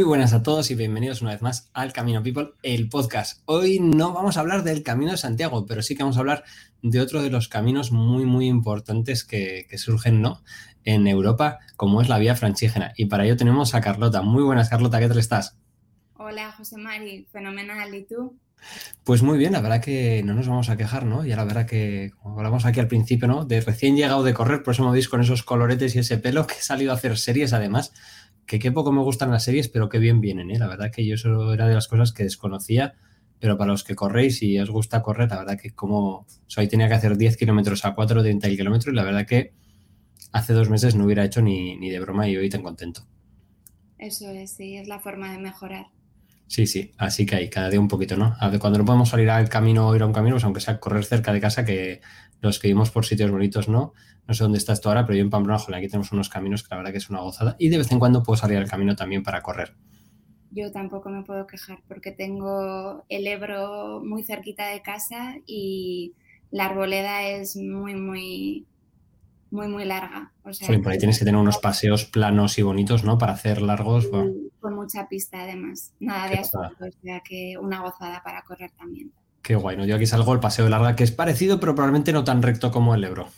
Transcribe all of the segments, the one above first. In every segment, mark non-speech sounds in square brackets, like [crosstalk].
Muy buenas a todos y bienvenidos una vez más al Camino People, el podcast. Hoy no vamos a hablar del Camino de Santiago, pero sí que vamos a hablar de otro de los caminos muy, muy importantes que, surgen ¿no? en Europa, como es la vía franchígena. Y para ello tenemos a Carlota. Muy buenas, Carlota, ¿qué tal estás? Hola, José Mari, fenomenal. ¿Y tú? Pues muy bien, la verdad que no nos vamos a quejar, ¿no? Ya la verdad que, como hablamos aquí al principio, ¿no? De recién llegado de correr, por eso me veis con esos coloretes y ese pelo, que he salido a hacer series además, que qué poco me gustan las series, pero qué bien vienen, ¿eh? La verdad que yo eso era de las cosas que desconocía, pero para los que corréis y os gusta correr, la verdad que como, o sea, hoy tenía que hacer 10 kilómetros a 4 de 30 kilómetros y la verdad que hace dos meses no hubiera hecho ni, ni de broma y hoy tan contento. Eso es, sí, es la forma de mejorar. Sí, sí, así que hay cada día un poquito, ¿no? Cuando no podemos salir al camino o ir a un camino, pues aunque sea correr cerca de casa, que los que vivimos por sitios bonitos, ¿no? No sé dónde estás tú ahora, pero yo en Pamplona, aquí tenemos unos caminos que la verdad que es una gozada. Y de vez en cuando puedo salir al camino también para correr. Yo tampoco me puedo quejar porque tengo el Ebro muy cerquita de casa y la arboleda es muy, muy, muy, muy larga. sí, por ahí tienes que tener unos paseos planos y bonitos, ¿no? Para hacer largos. Con mucha pista, además. Nada de asfalto, o sea que una gozada para correr también. Qué guay, ¿no? Yo aquí salgo el paseo de larga, que es parecido, pero probablemente no tan recto como el Ebro.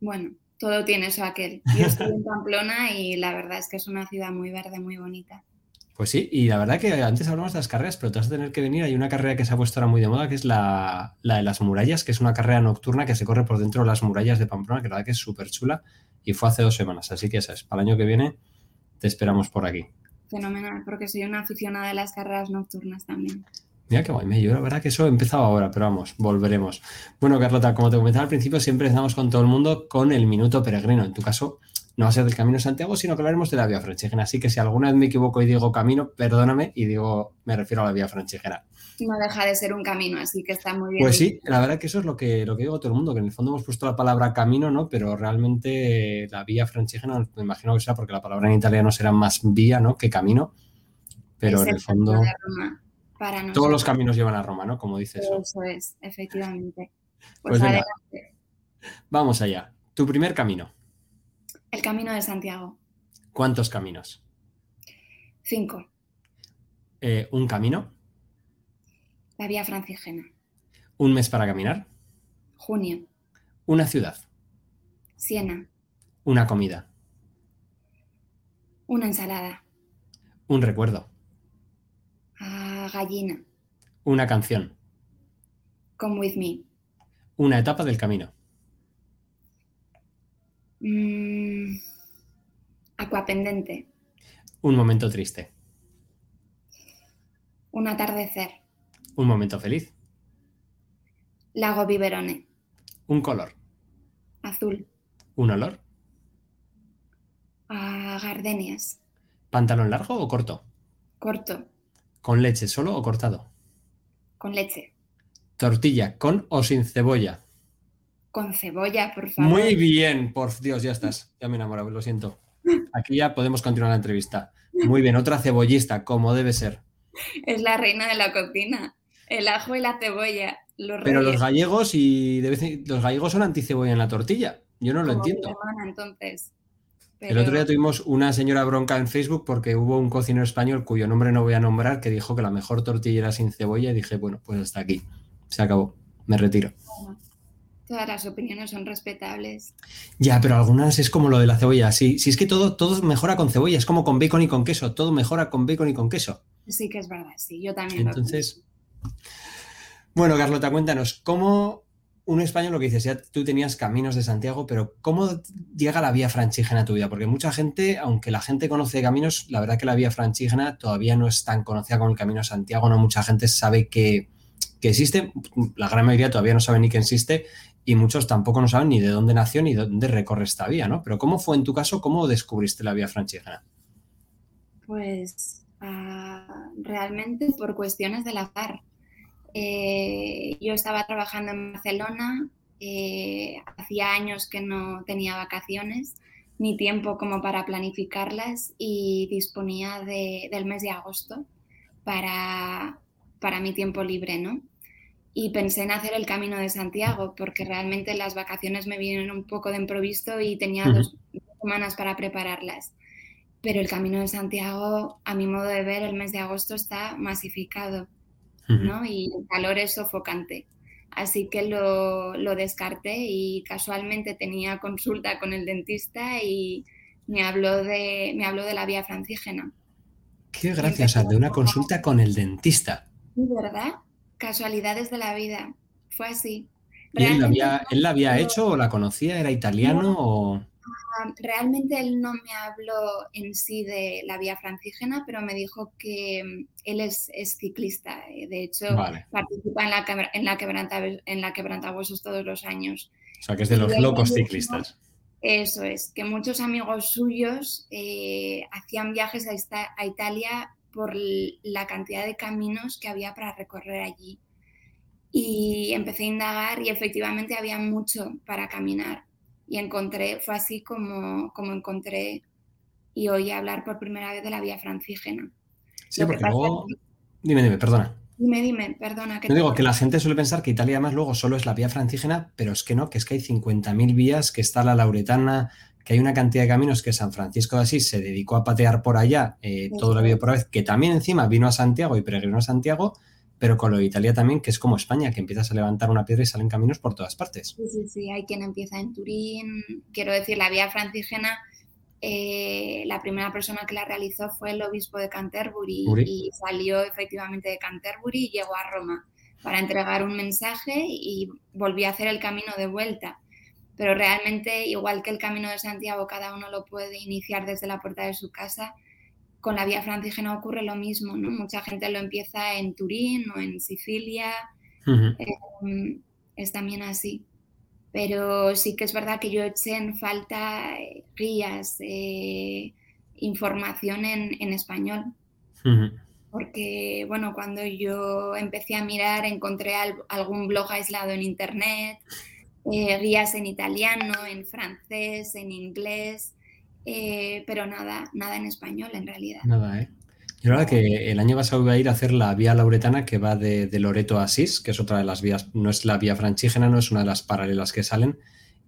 Bueno, todo tiene eso aquel. Yo estoy en Pamplona y la verdad es que es una ciudad muy verde, muy bonita. Pues sí, y la verdad que antes hablamos de las carreras, pero te vas a tener que venir. Hay una carrera que se ha puesto ahora muy de moda, que es la, de las murallas, que es una carrera nocturna que se corre por dentro de las murallas de Pamplona, que la verdad que es súper chula y fue hace dos semanas. Así que esa es, para el año que viene te esperamos por aquí. Fenomenal, porque soy una aficionada de las carreras nocturnas también. Mira qué guay, yo la verdad que eso he empezado ahora, pero vamos, volveremos. Bueno, Carlota, como te comentaba al principio, siempre empezamos con todo el mundo con el minuto peregrino. En tu caso, no va a ser del Camino de Santiago, sino que hablaremos de la vía franchígena. Así que si alguna vez me equivoco y digo camino, perdóname y digo, me refiero a la vía franchígena. No deja de ser un camino, así que está muy bien. Pues sí, la verdad que eso es lo que, lo que digo todo el mundo, que en el fondo hemos puesto la palabra camino, ¿no? Pero realmente la vía franchígena, me imagino que sea porque la palabra en italiano será más vía, ¿no? Que camino. Pero en el fondo. Todos los caminos llevan a Roma, ¿no? Como dices. Eso. eso es, efectivamente. Pues, pues Vamos allá. Tu primer camino. El camino de Santiago. ¿Cuántos caminos? Cinco. Eh, ¿Un camino? La vía franciscana. ¿Un mes para caminar? Junio. ¿Una ciudad? Siena. ¿Una comida? Una ensalada. ¿Un recuerdo? Ah, gallina. ¿Una canción? Come with me. ¿Una etapa del camino? Mm, acuapendente. Un momento triste. Un atardecer. Un momento feliz. Lago Biberone. Un color. Azul. Un olor. A gardenias. ¿Pantalón largo o corto? Corto. ¿Con leche solo o cortado? Con leche. ¿Tortilla con o sin cebolla? con cebolla, por favor. Muy bien, por Dios, ya estás. Ya me enamorado, lo siento. Aquí ya podemos continuar la entrevista. Muy bien, otra cebollista, como debe ser. Es la reina de la cocina. El ajo y la cebolla. Pero los gallegos y los gallegos son anticebolla en la tortilla. Yo no lo entiendo. entonces. El otro día tuvimos una señora bronca en Facebook porque hubo un cocinero español cuyo nombre no voy a nombrar que dijo que la mejor tortilla era sin cebolla y dije, bueno, pues hasta aquí. Se acabó. Me retiro. Todas las opiniones son respetables. Ya, pero algunas es como lo de la cebolla. Sí, sí es que todo, todo mejora con cebolla, es como con bacon y con queso. Todo mejora con bacon y con queso. Sí que es verdad, sí, yo también. Entonces, bueno, Carlota, cuéntanos, ¿cómo un español lo que dices, ya tú tenías caminos de Santiago, pero ¿cómo llega la vía franchígena a tu vida? Porque mucha gente, aunque la gente conoce caminos, la verdad que la vía franchígena todavía no es tan conocida como el Camino de Santiago, no mucha gente sabe que, que existe, la gran mayoría todavía no sabe ni que existe y muchos tampoco no saben ni de dónde nació ni de dónde recorre esta vía, ¿no? Pero ¿cómo fue en tu caso? ¿Cómo descubriste la vía franchígena? Pues ah, realmente por cuestiones del azar. Eh, yo estaba trabajando en Barcelona, eh, hacía años que no tenía vacaciones ni tiempo como para planificarlas y disponía del mes de agosto para, para mi tiempo libre, ¿no? y pensé en hacer el Camino de Santiago porque realmente las vacaciones me vinieron un poco de improviso y tenía dos semanas para prepararlas. pero el Camino de Santiago, a mi modo de ver, el mes de agosto está masificado, ¿no? Y el calor es sofocante. Así que lo, lo, descarté y casualmente tenía consulta con el dentista y me habló de, me habló de la vía francígena. Qué gracias, de una consulta con el dentista. ¿Verdad? Casualidades de la vida. Fue así. ¿Y él la, había, él la había hecho o la conocía? ¿Era italiano o...? Realmente él no me habló en sí de la vía francígena, pero me dijo que mm, él es, ciclista. Eh, de hecho, participa en la, en, la quebranta, en la quebrantahuesos todos los años. O sea, que es de los locos ciclistas. Eso es, que muchos amigos suyos eh, hacían viajes a, a Italia por la cantidad de caminos que había para recorrer allí. Y empecé a indagar y efectivamente había mucho para caminar y encontré, fue así como, como encontré y oí hablar por primera vez de la vía francígena. Sí, porque luego... Dime, dime, perdona. Dime, dime, perdona. Que no digo que la gente suele pensar que Italia además luego solo es la vía francígena, pero es que no, que es que hay 50.000 vías, que está la Lauretana, que hay una cantidad de caminos que San Francisco de Asís se dedicó a patear por allá eh, todo la vida por la vez, que también encima vino a Santiago y peregrinó a Santiago, pero con lo de Italia también, que es como España, que empiezas a levantar una piedra y salen caminos por todas partes. Sí, sí, sí, hay quien empieza en Turín. Quiero decir, la vía francígena, eh, la primera persona que la realizó fue el obispo de Canterbury y salió efectivamente de Canterbury y llegó a Roma para entregar un mensaje y volvió a hacer el camino de vuelta. Pero realmente, igual que el camino de Santiago, cada uno lo puede iniciar desde la puerta de su casa con la vía francígena ocurre lo mismo, ¿no? Mucha gente lo empieza en Turín o en Sicilia, em, es también así. Pero sí que es verdad que yo eché en falta eh, guías, eh, información en, español. Porque, bueno, cuando yo empecé a mirar, encontré algún blog aislado en internet, eh, guías en italiano, en francés, en inglés, eh, pero nada, nada en español en realidad. Nada, ¿eh? Yo la verdad que el año pasado iba a ir a hacer la vía lauretana que va de, Loreto a Asís, que es otra de las vías, no es la vía franchígena, no es una de las paralelas que salen.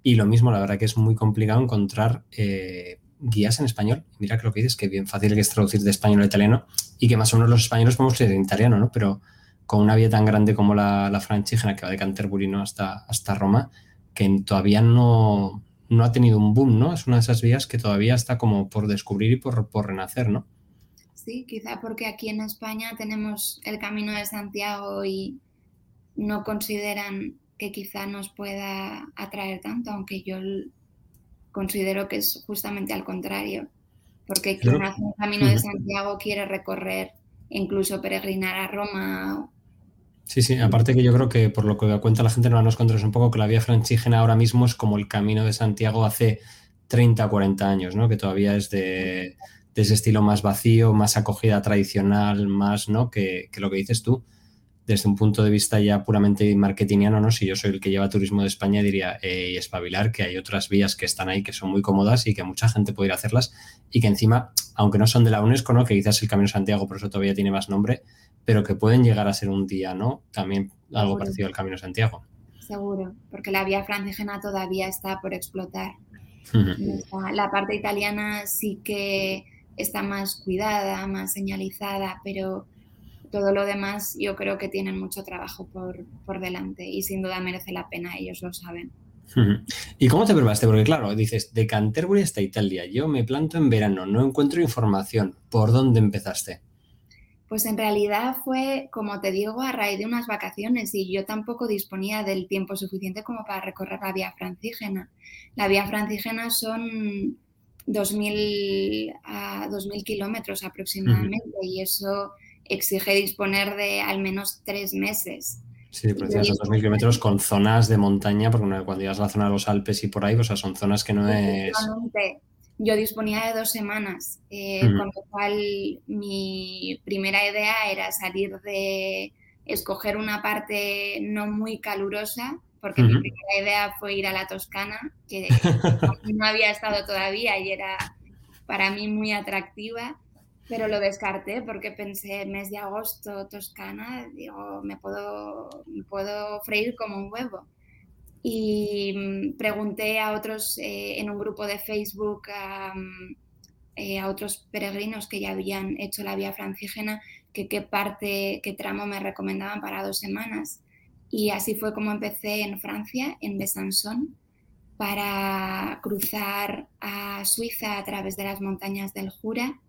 Y lo mismo, la verdad que es muy complicado encontrar eh, guías en español. Mira que lo que dices, que bien fácil que es traducir de español a italiano y que más o menos los españoles podemos leer en italiano, ¿no? Pero con una vía tan grande como la, la franchígena que va de Canterbury hasta, hasta Roma, que todavía no, no ha tenido un boom, ¿no? Es una de esas vías que todavía está como por descubrir y por, renacer, ¿no? Sí, quizá porque aquí en España tenemos el Camino de Santiago y no consideran que quizá nos pueda atraer tanto, aunque yo considero que es justamente al contrario, porque quien hace el Camino de Santiago quiere recorrer, incluso peregrinar a Roma Sí, sí, aparte que yo creo que por lo que da cuenta la gente no nos controla un poco que la vía franchígena ahora mismo es como el camino de Santiago hace 30 o 40 años, ¿no? Que todavía es de, ese estilo más vacío, más acogida tradicional, más, ¿no? Que, lo que dices tú, desde un punto de vista ya puramente marketingiano, ¿no? Si yo soy el que lleva turismo de España, diría, y espabilar, que hay otras vías que están ahí que son muy cómodas y que mucha gente puede ir a hacerlas y que encima, aunque no son de la UNESCO, ¿no? Que quizás el Camino de Santiago por eso todavía tiene más nombre, pero que pueden llegar a ser un día, ¿no? También algo parecido al Camino Santiago. Seguro, porque la vía francígena todavía está por explotar. La parte italiana sí que está más cuidada, más señalizada, pero todo lo demás yo creo que tienen mucho trabajo por, por delante y sin duda merece la pena, ellos lo saben. ¿Y cómo te preparaste? Porque claro, dices, de Canterbury hasta Italia, yo me planto en verano, no encuentro información. ¿Por dónde empezaste? Pues en realidad fue, como te digo, a raíz de unas vacaciones y yo tampoco disponía del tiempo suficiente como para recorrer la vía francígena. La vía francígena son 2.000 a 2.000 kilómetros aproximadamente y eso exige disponer de al menos tres meses. Sí, pero esos 2.000 kilómetros con zonas de montaña, porque cuando llegas a la zona de los Alpes y por ahí, o sea, son zonas que no es yo disponía de dos semanas, eh, con lo cual mi primera idea era salir de escoger una parte no muy calurosa, porque mi primera idea fue ir a la Toscana, que [laughs] no había estado todavía y era para mí muy atractiva, pero lo descarté porque pensé, mes de agosto, Toscana, digo, me puedo, me puedo freír como un huevo y mm, pregunté a otros eh, en un grupo de Facebook eh, a otros peregrinos que ya habían hecho la vía francígena que qué parte, qué tramo me recomendaban para dos semanas. Y así fue como empecé en Francia, en Besançon, para cruzar a Suiza a través de las montañas del Jura,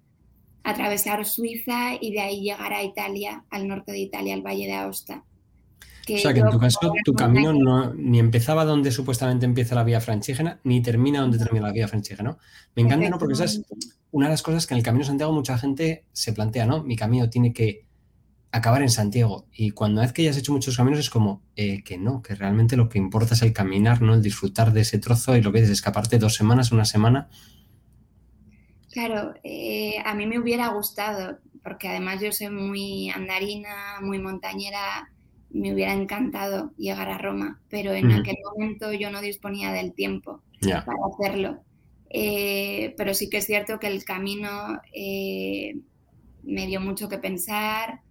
atravesar Suiza y de ahí llegar a Italia, al norte de Italia, al Valle de Aosta. O sea que en tu caso tu camino no, ni empezaba donde supuestamente empieza la vía francígena, ni termina donde termina la vía francígena, ¿no? Me encanta, ¿no? Porque esa es una de las cosas que en el Camino de Santiago mucha gente se plantea, ¿no? Mi camino tiene que acabar en Santiago. Y cuando es que ya has hecho muchos caminos es como eh, que no, que realmente lo que importa es el caminar, ¿no? El disfrutar de ese trozo y lo que es escaparte dos semanas, una semana. Claro, eh, a mí me hubiera gustado, porque además yo soy muy andarina, muy montañera, me hubiera encantado llegar a Roma, pero en aquel momento yo no disponía del tiempo para hacerlo. Eh, pero sí que es cierto que el camino me dio mucho que pensar,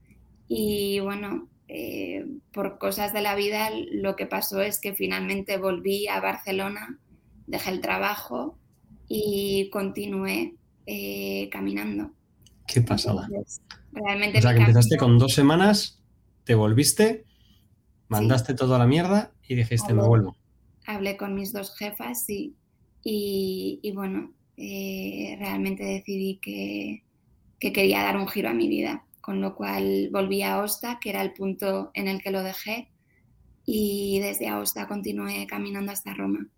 y bueno, eh, por cosas de la vida lo que pasó es que finalmente volví a Barcelona, dejé el trabajo y continué eh, caminando. Qué pasada. realmente o sea, que empezaste con dos semanas, te volviste, mandaste todo a la mierda y dijiste, me vuelvo. Hablé con mis dos jefas y, y, bueno, eh, realmente decidí que, que quería dar un giro a mi vida con lo cual volví a Aosta, que era el punto en el que lo dejé, y desde Aosta continué caminando hasta Roma.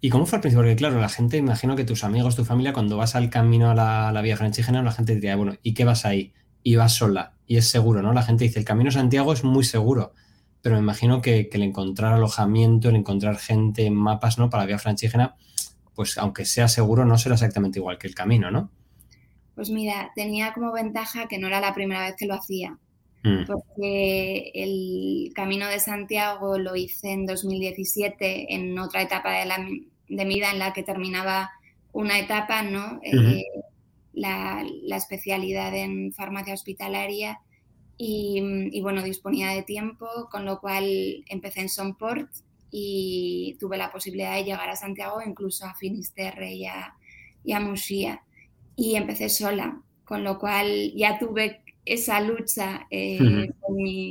¿Y cómo fue al principio? Porque claro, la gente, imagino que tus amigos, tu familia, cuando vas al camino a la, vía francígena, la gente diría, bueno, ¿y qué vas ahí? Y vas sola, y es seguro, ¿no? La gente dice, el camino a Santiago es muy seguro, pero me imagino que, el encontrar alojamiento, el encontrar gente en mapas, ¿no? Para la vía francígena, pues aunque sea seguro, no será exactamente igual que el camino, ¿no? Pues mira, tenía como ventaja que no era la primera vez que lo hacía, mm. porque el Camino de Santiago lo hice en 2017 en otra etapa de, la, de mi vida en la que terminaba una etapa, ¿no? Eh, la, especialidad en farmacia hospitalaria y, bueno, disponía de tiempo, con lo cual empecé en Sonport y tuve la posibilidad de llegar a Santiago, incluso a Finisterre y a, y a y empecé sola, con lo cual ya tuve esa lucha, eh,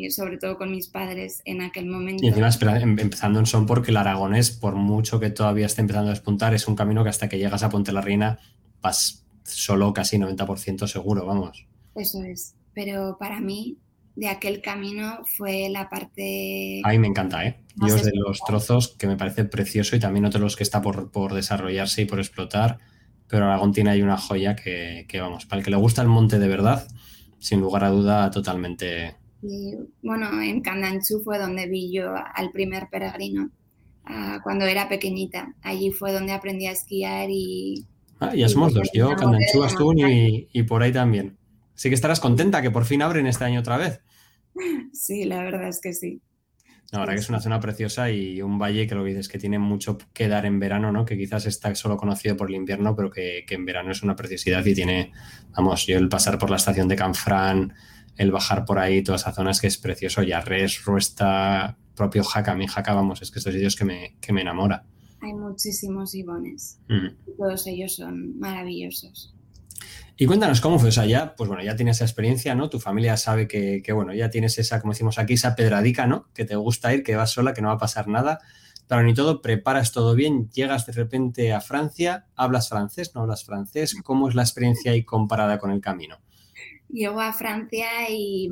sobre todo con mis padres en aquel momento. Y encima, em, empezando en Son, porque el aragonés, por mucho que todavía esté empezando a despuntar, es un camino que hasta que llegas a Ponte la Reina vas solo casi 90% seguro, vamos. Eso es, pero para mí de aquel camino fue la parte... A mí me encanta, ¿eh? Yo de los trozos que me parece precioso y también otros los que está por, por desarrollarse y por explotar pero Aragón tiene ahí una joya que, vamos, para el que le gusta el monte de verdad, sin lugar a duda, totalmente. bueno, en Candanchú fue donde vi yo al primer peregrino, cuando era pequeñita. Allí fue donde aprendí a esquiar y. Ah, ya somos dos, yo, Candanchú, Astún y, y por ahí también. Así que estarás contenta que por fin abren este año otra vez. Sí, la verdad es que sí. La verdad que es una zona preciosa y un valle que lo que dices que tiene mucho que dar en verano, ¿no? Que quizás está solo conocido por el invierno, pero que, en verano es una preciosidad y tiene, vamos, yo el pasar por la estación de Canfrán, el bajar por ahí, toda esa zona es que es precioso. Yarres, Ruesta, propio Jaca, mi Jaca, vamos, es que estos sitios que me, que me enamora. Hay muchísimos ibones. Mm. Todos ellos son maravillosos. Y cuéntanos cómo fue, o sea, ya, pues bueno, ya tienes esa experiencia, ¿no? Tu familia sabe que, bueno, ya tienes esa, como decimos aquí, esa pedradica, ¿no? Que te gusta ir, que vas sola, que no va a pasar nada. Pero ni todo, preparas todo bien, llegas de repente a Francia, hablas francés, no hablas francés, ¿cómo es la experiencia ahí comparada con el camino? Llego a Francia y,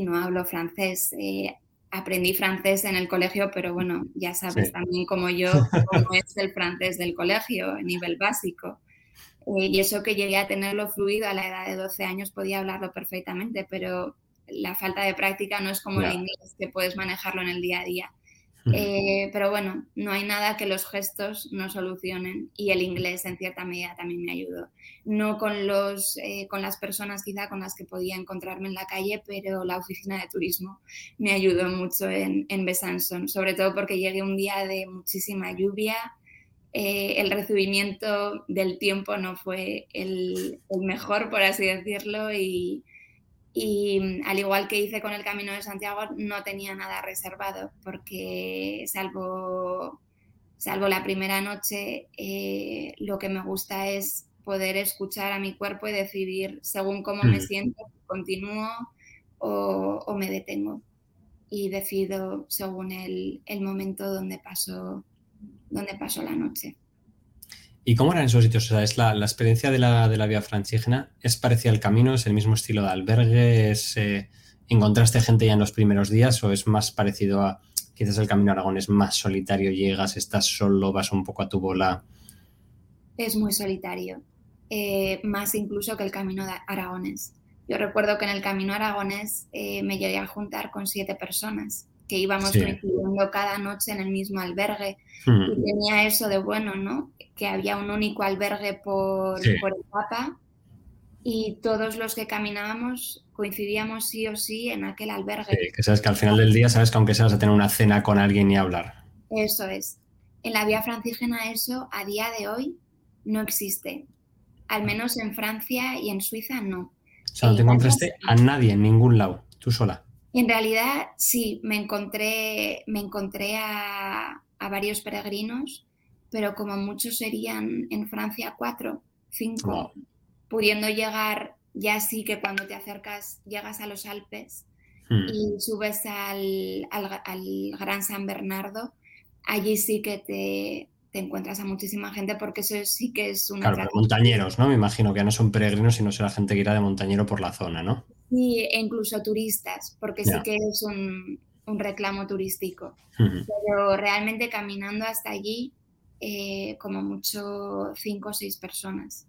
no hablo francés. Eh, aprendí francés en el colegio, pero bueno, ya sabes también como yo [laughs] cómo es el francés del colegio, a nivel básico. Eh, y eso que llegué a tenerlo fluido a la edad de 12 años podía hablarlo perfectamente, pero la falta de práctica no es como el inglés, que puedes manejarlo en el día a día. Eh, pero bueno, no hay nada que los gestos no solucionen y el inglés en cierta medida también me ayudó. No con, los, eh, con las personas quizá con las que podía encontrarme en la calle, pero la oficina de turismo me ayudó mucho en, en Besançon, sobre todo porque llegué un día de muchísima lluvia, eh, el recibimiento del tiempo no fue el, mejor, por así decirlo, y, al igual que hice con el Camino de Santiago, no tenía nada reservado, porque salvo, salvo la primera noche, eh, lo que me gusta es poder escuchar a mi cuerpo y decidir según cómo me siento, continúo o, o me detengo. Y decido según el, el momento donde paso, donde paso la noche. ¿Y cómo eran esos sitios? O sea, ¿es la, la experiencia de la, de la vía francígena es parecida al camino? ¿Es el mismo estilo de albergue? ¿Es, eh, ¿Encontraste gente ya en los primeros días o es más parecido a quizás el camino a Aragón es más solitario, llegas, estás solo, vas un poco a tu bola? Es muy solitario, eh, más incluso que el camino de Aragones. Yo recuerdo que en el camino aragonés eh, me llegué a juntar con siete personas que íbamos Sí. coincidiendo cada noche en el mismo albergue y tenía eso de bueno, ¿no? Que había un único albergue por, Sí. por etapa y todos los que caminábamos coincidíamos sí o sí en aquel albergue. Sí, que sabes que al final del día sabes que aunque sea vas a tener una cena con alguien y hablar. Eso es. En la vía francígena eso a día de hoy no existe. Al menos en Francia y en Suiza no. O sea, no te En encontraste a nadie en ningún lado, tú sola. En realidad sí, me encontré, me encontré a, a varios peregrinos, pero como muchos serían en Francia cuatro, cinco, pudiendo llegar ya sí que cuando te acercas llegas a los Alpes Mm. y subes al, al- al Gran San Bernardo, allí sí que te, te encuentras a muchísima gente porque eso sí que es una Claro, pero montañeros, ¿no? Me imagino que ya no son peregrinos, sino será gente que irá de montañero por la zona, ¿no? Sí, e incluso turistas, porque sí que es un, un reclamo turístico. Pero realmente caminando hasta allí, eh, como mucho cinco o seis personas.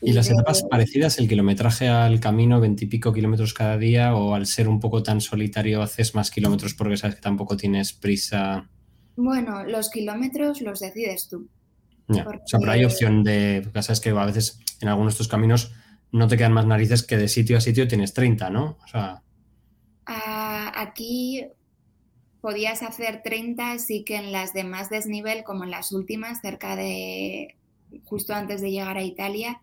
¿Y las de- etapas parecidas, el kilometraje al camino, veintipico kilómetros cada día, o al ser un poco tan solitario haces más kilómetros porque sabes que tampoco tienes prisa? Bueno, los kilómetros los decides tú. Ya. O sea, pero hay opción de, porque sabes que a veces en algunos de estos caminos no te quedan más narices que de sitio a sitio tienes 30, ¿no? O sea, Ah, aquí podías hacer 30, sí que en las de más desnivel, como en las últimas, cerca de justo antes de llegar a Italia,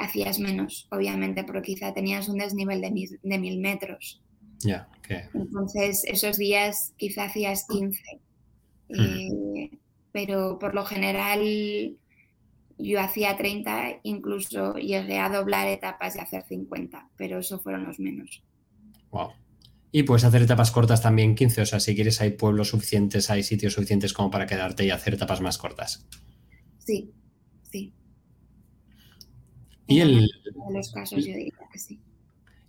hacías menos, obviamente, porque quizá tenías un desnivel de mil, de mil metros. ya, que Entonces, esos días quizá hacías 15. Eh, pero por lo general yo hacía 30, incluso llegué a doblar etapas y hacer 50, pero eso fueron los menos. wow. Y puedes hacer etapas cortas también 15, o sea, si quieres hay pueblos suficientes, hay sitios suficientes como para quedarte y hacer etapas más cortas. Sí, sí. Y En el, los casos yo diría que sí.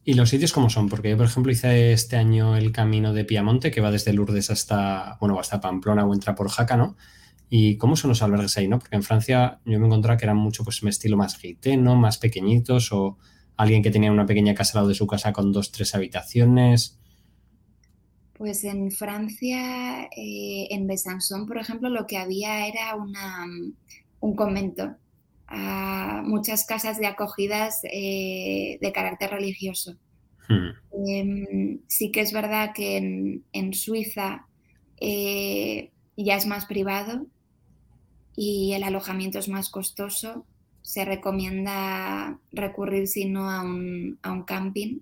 ¿Y los sitios cómo son? Porque yo, por ejemplo, hice este año el camino de Piamonte, que va desde Lourdes hasta, bueno, hasta Pamplona o entra por Jaca, ¿no? ¿Y cómo son los albergues ahí, no? Porque en Francia yo me encontraba que eran mucho, pues, un estilo más gitano, más pequeñitos, o alguien que tenía una pequeña casa al lado de su casa con dos, tres habitaciones. Pues en Francia, eh, en Besançon, por ejemplo, lo que había era una, un convento, ah, muchas casas de acogidas eh, de carácter religioso. Hmm, Em, sí que es verdad que en, en Suiza eh, ya es más privado y el alojamiento es más costoso. Se recomienda recurrir, si no, a un, a un camping.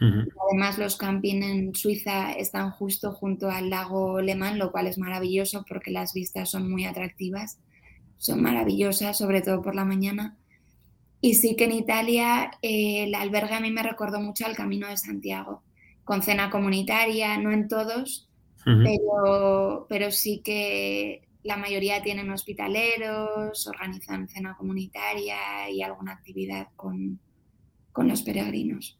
Además, los camping en Suiza están justo junto al lago Le Mans, lo cual es maravilloso porque las vistas son muy atractivas. Son maravillosas, sobre todo por la mañana. Y sí que en Italia eh, el albergue a mí me recordó mucho al Camino de Santiago, con cena comunitaria, no en todos, pero, pero sí que la mayoría tienen hospitaleros, organizan cena comunitaria y alguna actividad con, con los peregrinos.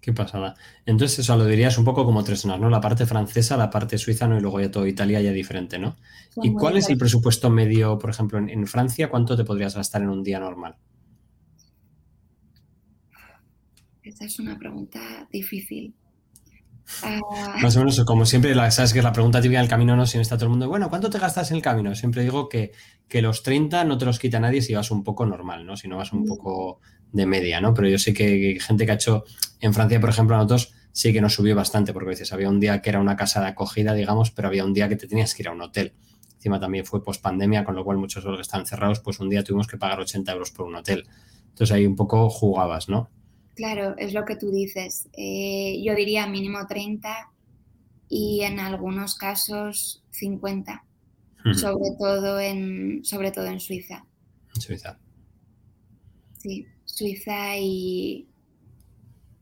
Qué pasada. Entonces, eso lo dirías un poco como tres zonas, ¿no? La parte francesa, la parte suiza, ¿no? Y luego ya todo Italia ya diferente, ¿no? Son ¿Y cuál es el presupuesto medio, por ejemplo, en, en Francia? ¿Cuánto te podrías gastar en un día normal? Esa es una pregunta difícil. Ah, Más o menos, como siempre, la, sabes que es la pregunta típica del camino, ¿no? Si no está todo el mundo, bueno, ¿cuánto te gastas en el camino? Siempre digo que, que los 30 no te los quita nadie si vas un poco normal, ¿no? Si no vas un Mm. poco de media, ¿no? Pero yo sé que gente que ha hecho en Francia, por ejemplo, a nosotros sí que nos subió bastante, porque a veces había un día que era una casa de acogida, digamos, pero había un día que te tenías que ir a un hotel. Encima también fue post pandemia, con lo cual muchos de los que están cerrados, pues un día tuvimos que pagar 80 euros por un hotel. Entonces ahí un poco jugabas, ¿no? Claro, es lo que tú dices. Eh, yo diría mínimo 30 y en algunos casos 50, Ujú. sobre todo en, sobre todo en Suiza. Suiza. Sí, Suiza y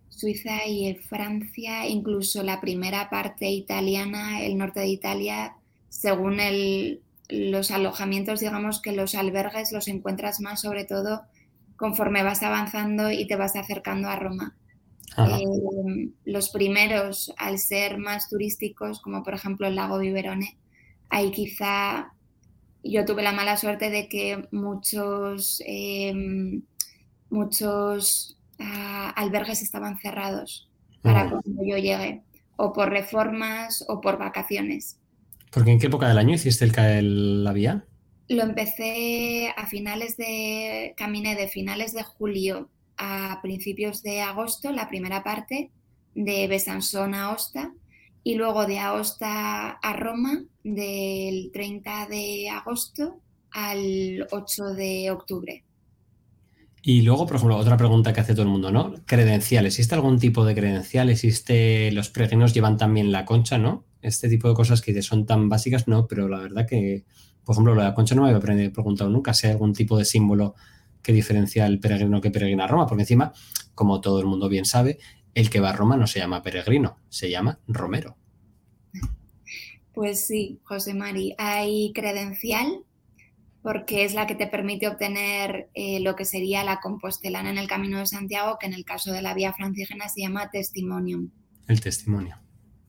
Suiza y Francia, incluso la primera parte italiana, el norte de Italia, según el, los alojamientos, digamos que los albergues los encuentras más sobre todo conforme vas avanzando y te vas acercando a Roma. Eh, los primeros, al ser más turísticos, como por ejemplo el lago Viverone, ahí quizá yo tuve la mala suerte de que muchos, em, muchos ah, albergues estaban cerrados para cuando yo llegué, o por reformas o por vacaciones. ¿Porque en qué época del año hiciste el, la vía? Lo empecé a finales de, caminé de finales de julio a principios de agosto, la primera parte, de Besançon a Aosta, y luego de Aosta a Roma, del 30 de agosto al 8 de octubre. Y luego, por ejemplo, otra pregunta que hace todo el mundo, ¿no? Credencial. ¿Existe algún tipo de credencial? ¿Existe, los peregrinos llevan también la concha, ¿no? Este tipo de cosas que son tan básicas, no, pero la verdad que, por ejemplo, la concha no me había preguntado nunca si hay algún tipo de símbolo que diferencia el peregrino que peregrina a Roma, porque encima, como todo el mundo bien sabe, el que va a Roma no se llama peregrino, se llama romero. Pues sí, José Mari, hay credencial porque es la que te permite obtener eh, lo que sería la compostelana en el Camino de Santiago, que en el caso de la vía franciscana se llama testimonium. El testimonio.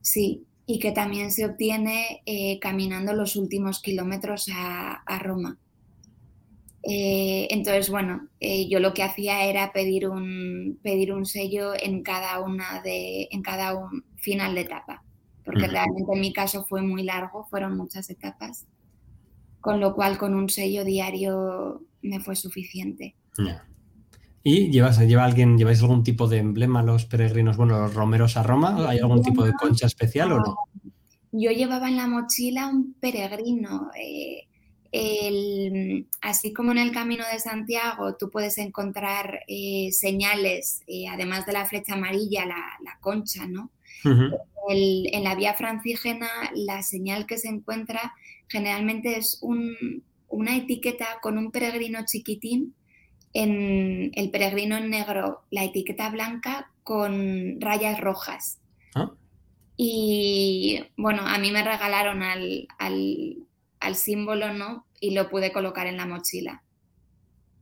Sí, y que también se obtiene eh, caminando los últimos kilómetros a Roma. Eh, entonces, bueno, eh, yo lo que hacía era pedir un, pedir un sello en cada una de, en cada un final de etapa, porque realmente en mi caso fue muy largo, fueron muchas etapas, con lo cual con un sello diario me fue suficiente. ¿Y llevas, lleva alguien, lleváis algún tipo de emblema los peregrinos, bueno, los romeros a Roma? ¿Hay algún tipo de concha especial o no? Yo llevaba en la mochila un peregrino. Eh, el, así como en el Camino de Santiago tú puedes encontrar eh, señales, eh, además de la flecha amarilla, la, concha, ¿no? en la vía francígena la señal que se encuentra generalmente es una etiqueta con un peregrino chiquitín, en el peregrino en negro la etiqueta blanca con rayas rojas. Ah. Y bueno, a mí me regalaron al, al símbolo, ¿no? Y lo pude colocar en la mochila.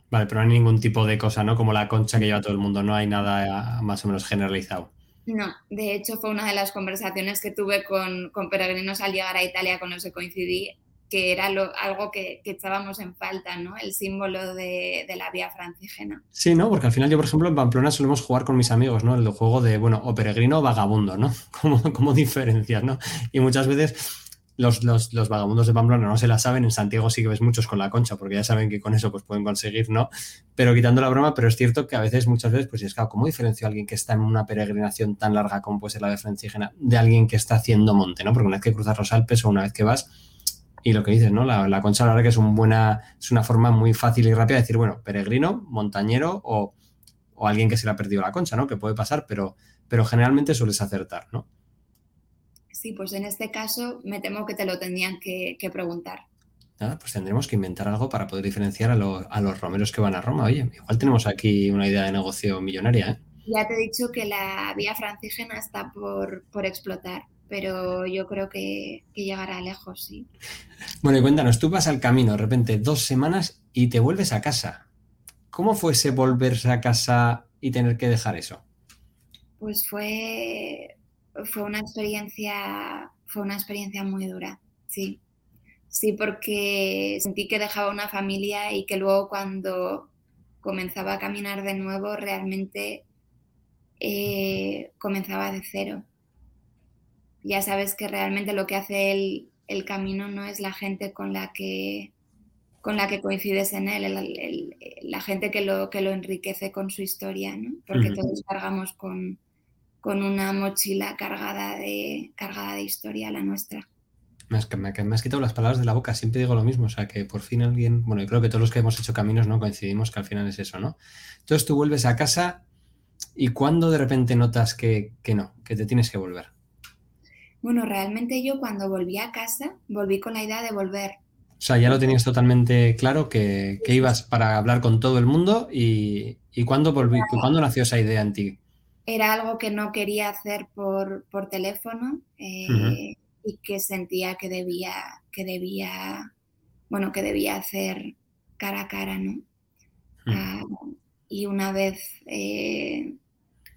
Vale, pero no hay ningún tipo de cosa, ¿no? Como la concha que lleva todo el mundo, no hay nada más o menos generalizado. No, de hecho fue una de las conversaciones que tuve con, peregrinos al llegar a Italia con los que coincidí, que era algo que, echábamos en falta, ¿no? El símbolo de, la vía francígena. Sí, ¿no? Porque al final yo, por ejemplo, en Pamplona solemos jugar con mis amigos, ¿no? El juego de, bueno, o peregrino o vagabundo, ¿no? [laughs] Como, como diferencias, ¿no? Y muchas veces los, vagabundos de Pamplona no se la saben, en Santiago sí que ves muchos con la concha, porque ya saben que con eso pues pueden conseguir, ¿no? Pero quitando la broma, pero es cierto que a veces, muchas veces, pues es claro, ¿cómo diferencio a alguien que está en una peregrinación tan larga como puede ser la de Francígena de alguien que está haciendo monte, ¿no? Porque una vez que cruzas los Alpes o una vez que vas, y lo que dices, ¿no? La, concha, la verdad que es, un buena, es una forma muy fácil y rápida de decir, bueno, peregrino, montañero o, alguien que se le ha perdido la concha, ¿no? Que puede pasar, pero, pero generalmente sueles acertar, ¿no? Sí, pues en este caso me temo que te lo tendrían que, preguntar. Nada, pues tendremos que inventar algo para poder diferenciar a, los romeros que van a Roma. Oye, igual tenemos aquí una idea de negocio millonaria. ¿eh? Ya te he dicho que la vía francígena está por, explotar, pero yo creo que, llegará lejos, sí. Bueno, y cuéntanos, tú vas al camino de repente dos semanas y te vuelves a casa. ¿Cómo fue ese volverse a casa y tener que dejar eso? Pues fue, fue una experiencia, fue una experiencia muy dura, sí. Sí, porque sentí que dejaba una familia y que luego cuando comenzaba a caminar de nuevo realmente eh, comenzaba de cero. Ya sabes que realmente lo que hace el, el, camino no es la gente con la que, con la que coincides en él, la gente que lo, que lo enriquece con su historia, ¿no? porque todos cargamos con, con una mochila cargada de, cargada de historia, la nuestra. Me has, me, has, quitado las palabras de la boca, siempre digo lo mismo, o sea que por fin alguien, bueno, yo creo que todos los que hemos hecho caminos no coincidimos que al final es eso, ¿no? Entonces tú vuelves a casa y cuando de repente notas que, que no, que te tienes que volver. Bueno, realmente yo cuando volví a casa, volví con la idea de volver, O sea, ya lo tenías totalmente claro que, ibas para hablar con todo el mundo y, y ¿cuándo, volví, ¿cuándo nació esa idea en ti? Era algo que no quería hacer por, teléfono eh, y que sentía que debía, que debía, bueno, que debía hacer cara a cara, ¿no? Ah, y una vez eh,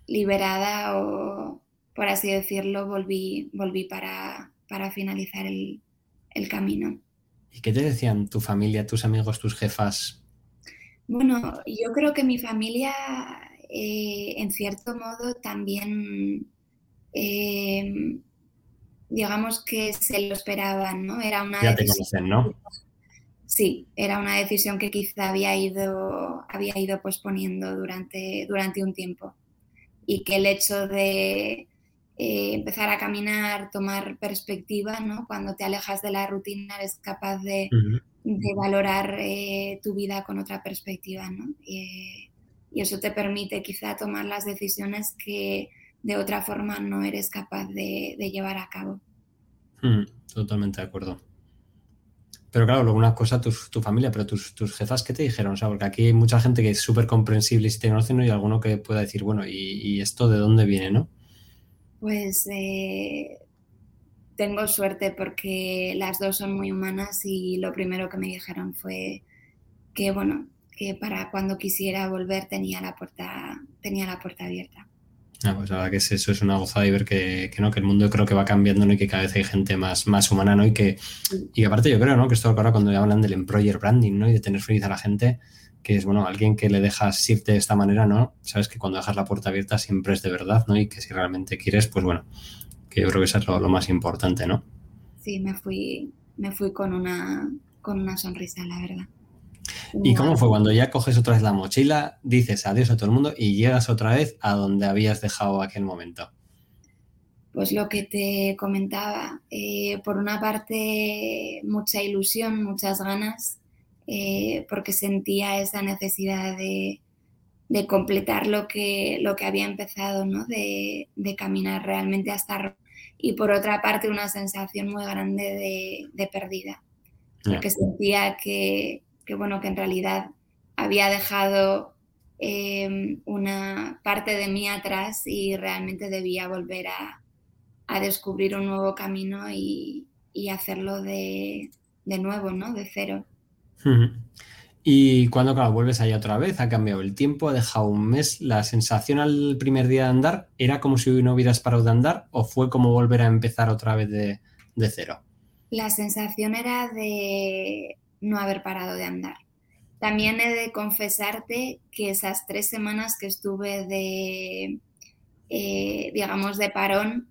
liberada o, por así decirlo, volví, volví para, para finalizar el, el camino. ¿Y qué te decían tu familia, tus amigos, tus jefas? Bueno, yo creo que mi familia, eh, en cierto modo, también, eh, digamos que se lo esperaban, ¿no? Era una ya te conocen, ¿no? Sí, era una decisión que quizá había ido, había ido posponiendo durante, durante un tiempo. Y que el hecho de eh, empezar a caminar, tomar perspectiva, ¿no? Cuando te alejas de la rutina eres capaz de, valorar eh, tu vida con otra perspectiva, ¿no? Y, eso te permite quizá tomar las decisiones que de otra forma no eres capaz de, llevar a cabo. totalmente de acuerdo. Pero claro, luego una cosa, tu, tu familia, pero tus, tus, jefas, ¿qué te dijeron? O sea, porque aquí hay mucha gente que es súper comprensible y te conocen y alguno que pueda decir, bueno, ¿y, ¿y, esto de dónde viene, no? Pues eh, tengo suerte porque las dos son muy humanas y lo primero que me dijeron fue que, bueno, que para cuando quisiera volver tenía la puerta, tenía la puerta abierta. Ah, pues la verdad que eso es una gozada y ver que, no, que el mundo creo que va cambiando y que cada vez hay gente más, más humana ¿no? y, que, y aparte yo creo ¿no? que esto ahora cuando hablan del employer branding ¿no? y de tener feliz a la gente, que es, bueno, alguien que le dejas irte de esta manera, ¿no? Sabes que cuando dejas la puerta abierta siempre es de verdad, ¿no? Y que si realmente quieres, pues bueno, que yo creo que eso es lo, más importante, ¿no? Sí, me fui, me fui con una, con una sonrisa, la verdad. ¿Y cómo fue cuando ya coges otra vez la mochila, dices adiós a todo el mundo y llegas otra vez a donde habías dejado aquel momento? Pues lo que te comentaba, eh, por una parte mucha ilusión, muchas ganas, eh, porque sentía esa necesidad de, completar lo que, lo que había empezado, ¿no? de, caminar realmente hasta... Y por otra parte una sensación muy grande de, pérdida, porque sentía que, bueno, que en realidad había dejado em, una parte de mí atrás y realmente debía volver a, descubrir un nuevo camino y, hacerlo de, de, nuevo, ¿no? De cero. Y cuando, claro, vuelves ahí otra vez, ha cambiado el tiempo, ha dejado un mes. ¿La sensación al primer día de andar era como si no hubieras parado de andar o fue como volver a empezar otra vez de, cero? La sensación era de no haber parado de andar. También he de confesarte que esas tres semanas que estuve de, eh, digamos, de parón,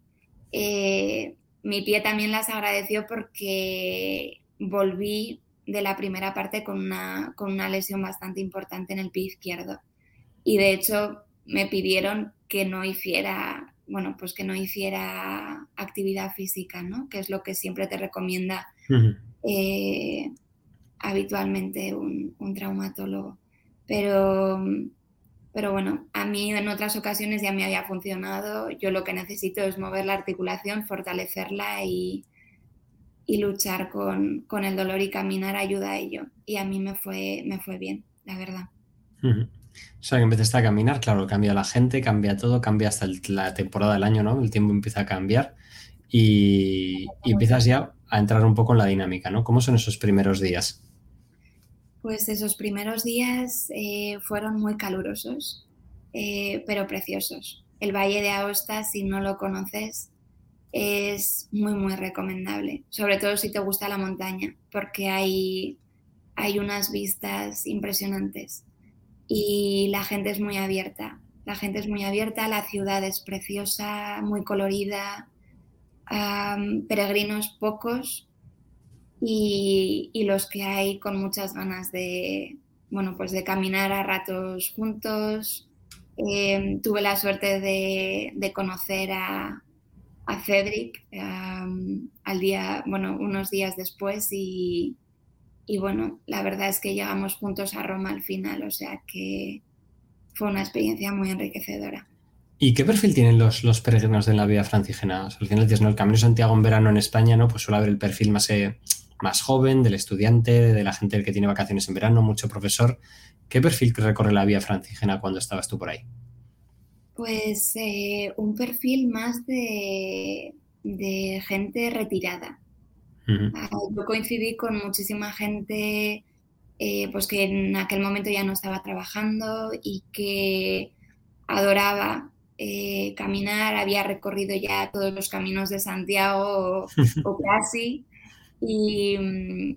eh, mi pie también las agradeció porque volví de la primera parte con una, con una lesión bastante importante en el pie izquierdo. Y de hecho me pidieron que no hiciera, bueno, pues que no hiciera actividad física, ¿no? Que es lo que siempre te recomienda eh, habitualmente un, traumatólogo. Pero, pero bueno, a mí en otras ocasiones ya me había funcionado. Yo lo que necesito es mover la articulación, fortalecerla y, y luchar con, el dolor y caminar ayuda a ello. Y a mí me fue, me fue bien, la verdad. O sea, que empezaste a caminar, claro, cambia la gente, cambia todo, cambia hasta la temporada del año, ¿no? El tiempo empieza a cambiar y, empiezas ya a entrar un poco en la dinámica, ¿no? ¿Cómo son esos primeros días? Pues esos primeros días eh, fueron muy calurosos, eh, pero preciosos. El Valle de Aosta, si no lo conoces, es muy, muy recomendable, sobre todo si te gusta la montaña, porque hay, hay unas vistas impresionantes y la gente es muy abierta. La gente es muy abierta, la ciudad es preciosa, muy colorida, peregrinos pocos y, los que hay con muchas ganas de, bueno, pues de caminar a ratos juntos. Em, tuve la suerte de conocer a, a Cedric al día, bueno, unos días después y, bueno, la verdad es que llegamos juntos a Roma al final, o sea que fue una experiencia muy enriquecedora. ¿Y qué perfil tienen los, los peregrinos de la vida franciscana? al final dices, ¿no? El Camino de Santiago en verano en España, ¿no? Pues suele haber el perfil más, eh, más joven, del estudiante, de la gente que tiene vacaciones en verano, mucho profesor. ¿Qué perfil recorre la vía francígena cuando estabas tú por ahí? Pues eh, un perfil más de, gente retirada. Ah, yo coincidí con muchísima gente eh, pues que en aquel momento ya no estaba trabajando y que adoraba eh, caminar, había recorrido ya todos los caminos de Santiago [laughs] o, casi, y,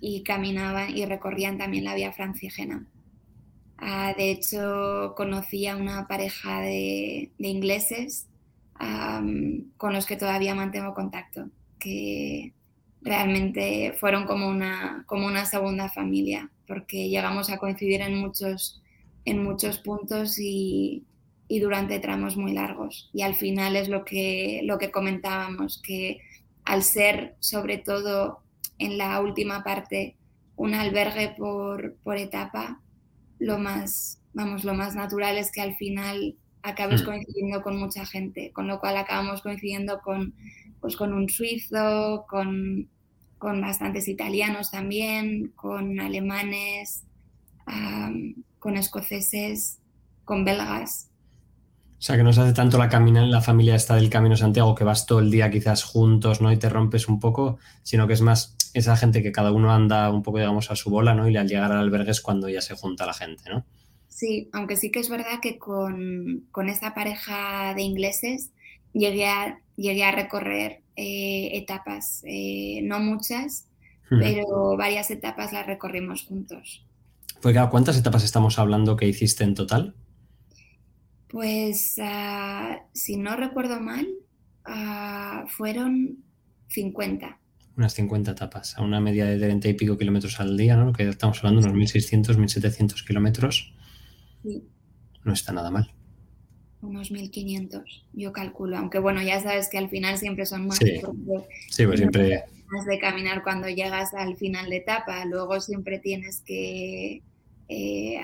y, caminaban y recorrían también la vía francígena. Ah, de hecho, conocí a una pareja de, ingleses con los que todavía mantengo contacto, que realmente fueron como una, como una segunda familia, porque llegamos a coincidir en muchos, en muchos puntos y, y durante tramos muy largos. Y al final es lo que, lo que comentábamos, que al ser sobre todo en la última parte un albergue por, por etapa, lo más, vamos, lo más natural es que al final acabes mm. coincidiendo con mucha gente, con lo cual acabamos coincidiendo con, pues, con un suizo, con, con bastantes italianos también, con alemanes, con escoceses, con belgas. O sea, que no se hace tanto la camina la familia esta del Camino Santiago, que vas todo el día quizás juntos, ¿no? Y te rompes un poco, sino que es más esa gente que cada uno anda un poco, digamos, a su bola, ¿no? Y al llegar al albergue es cuando ya se junta la gente, ¿no? Sí, aunque sí que es verdad que con, esta pareja de ingleses llegué a, llegué a recorrer eh, etapas, eh, no muchas, pero varias etapas las recorrimos juntos. Pues claro, ¿cuántas etapas estamos hablando que hiciste en total? Pues, ah, si no recuerdo mal, ah, fueron 50 unas 50 etapas, a una media de 30 y pico kilómetros al día, ¿no? Que estamos hablando de unos 1.600, 1.700 kilómetros. Sí. No está nada mal. Unos 1.500, yo calculo. Aunque bueno, ya sabes que al final siempre son más. Sí, sí pues siempre. Más de caminar cuando llegas al final de etapa. Luego siempre tienes que eh,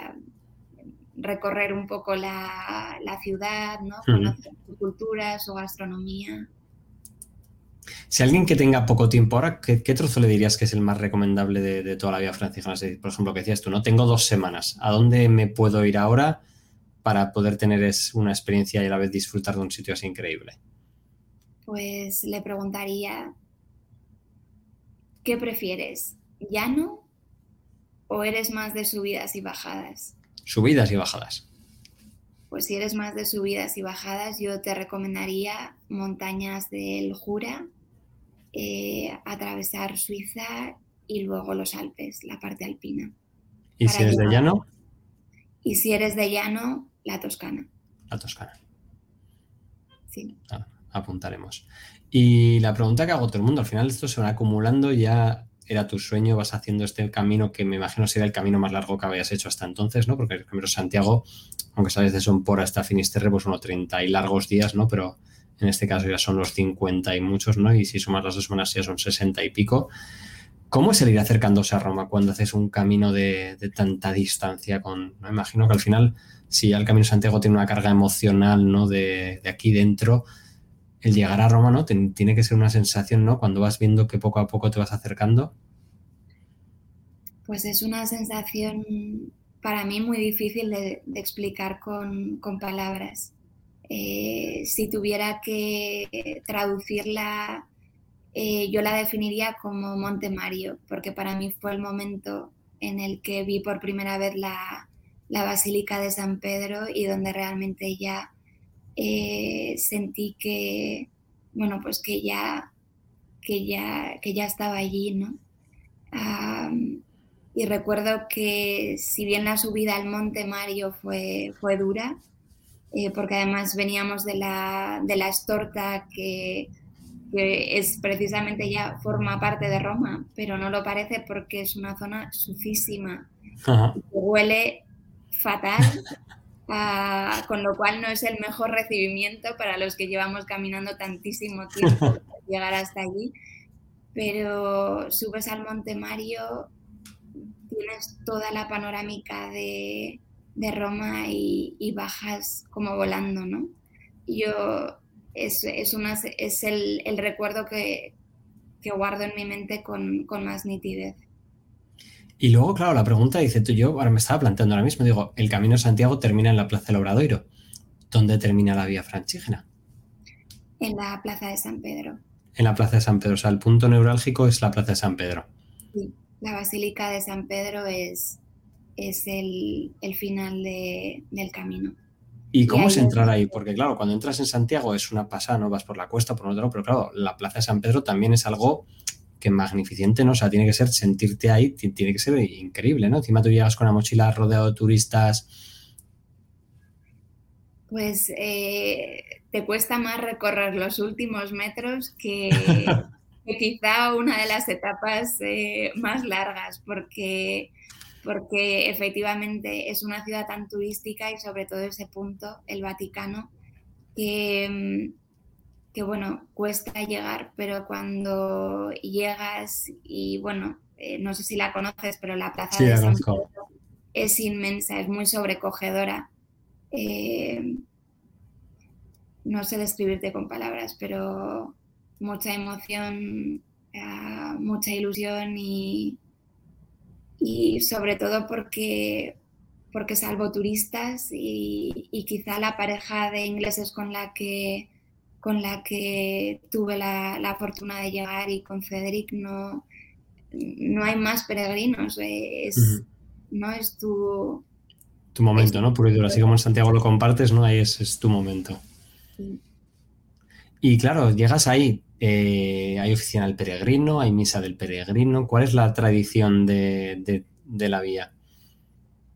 recorrer un poco la, ciudad, ¿no? Conocer su cultura, su gastronomía. Si alguien que tenga poco tiempo ahora, ¿qué, trozo le dirías que es el más recomendable de, toda la vida franciscana? por ejemplo, que decías tú, no tengo dos semanas. ¿A dónde me puedo ir ahora para poder tener una experiencia y a la vez disfrutar de un sitio así increíble? Pues le preguntaría, ¿qué prefieres? ¿Llano o eres más de subidas y bajadas? Subidas y bajadas. Pues si eres más de subidas y bajadas, yo te recomendaría montañas del Jura, eh, atravesar Suiza y luego los Alpes, la parte alpina. ¿Y si eres de llano? Y si eres de llano, la Toscana. La Toscana. Sí. Ah, apuntaremos. Y la pregunta que hago todo el mundo, al final esto se va acumulando ya era tu sueño, vas haciendo este camino que me imagino sería el camino más largo que habías hecho hasta entonces, ¿no? Porque el Camino Santiago, aunque sabes de Son hasta Finisterre, pues unos 30 y largos días, ¿no? Pero en este caso ya son los 50 y muchos, ¿no? Y si sumas las dos semanas ya son 60 y pico. ¿Cómo es el ir acercándose a Roma cuando haces un camino de, tanta distancia? Con, imagino que al final, si ya el Camino Santiago tiene una carga emocional, ¿no? De, de aquí dentro, el llegar a Roma, ¿no? tiene que ser una sensación, ¿no? Cuando vas viendo que poco a poco te vas acercando. Pues es una sensación para mí muy difícil de, explicar con, palabras. Eh, si tuviera que traducirla, eh, yo la definiría como Monte Mario, porque para mí fue el momento en el que vi por primera vez la, la Basílica de San Pedro y donde realmente ya eh, sentí que, bueno, pues que ya, que ya, que ya estaba allí, ¿no? y recuerdo que si bien la subida al Monte Mario fue, fue dura, eh, porque además veníamos de la, de la Estorta, que, que, es precisamente ya forma parte de Roma, pero no lo parece porque es una zona sucísima, que huele fatal Ah, con lo cual no es el mejor recibimiento para los que llevamos caminando tantísimo [laughs] tiempo para llegar hasta allí. Pero subes al Monte Mario, tienes toda la panorámica de, de Roma y, bajas como volando, ¿no? Yo, es, es, una, es el, el, recuerdo que guardo en mi mente con, más nitidez. Y luego, claro, la pregunta dice tú, yo ahora me estaba planteando ahora mismo, digo, el Camino de Santiago termina en la Plaza del Obradoiro. ¿Dónde termina la vía franchígena? En la Plaza de San Pedro. En la Plaza de San Pedro, o sea, el punto neurálgico es la Plaza de San Pedro. Sí, la Basílica de San Pedro es, es el, final del camino. ¿Y cómo es entrar ahí? Porque claro, cuando entras en Santiago es una pasada, no vas por la cuesta, por otro, pero claro, la Plaza de San Pedro también es algo que magnificente, ¿no? O sea, tiene que ser, sentirte ahí, tiene que ser increíble, ¿no? Encima tú llegas con la mochila rodeado de turistas. Pues eh, te cuesta más recorrer los últimos metros [laughs] que, quizá una de las etapas eh, más largas, porque porque efectivamente es una ciudad tan turística y sobre todo ese punto, el Vaticano, que, mm, bueno, cuesta llegar, pero cuando llegas y bueno, eh, no sé si la conoces, pero la plaza de San Pedro es inmensa, es muy sobrecogedora. Eh, no sé describirte con palabras, pero mucha emoción, eh, mucha ilusión y, y sobre todo porque, porque salvo turistas y, quizá la pareja de ingleses con la que, con la que tuve la, fortuna de llegar y con Cedric no, no hay más peregrinos. Eh, es, No es tu... Tu momento, ¿no? Puro y Así como en Santiago lo compartes, ¿no? Ahí es, es tu momento. Y claro, llegas ahí, eh, hay oficina del peregrino, hay misa del peregrino. ¿Cuál es la tradición de, la vía?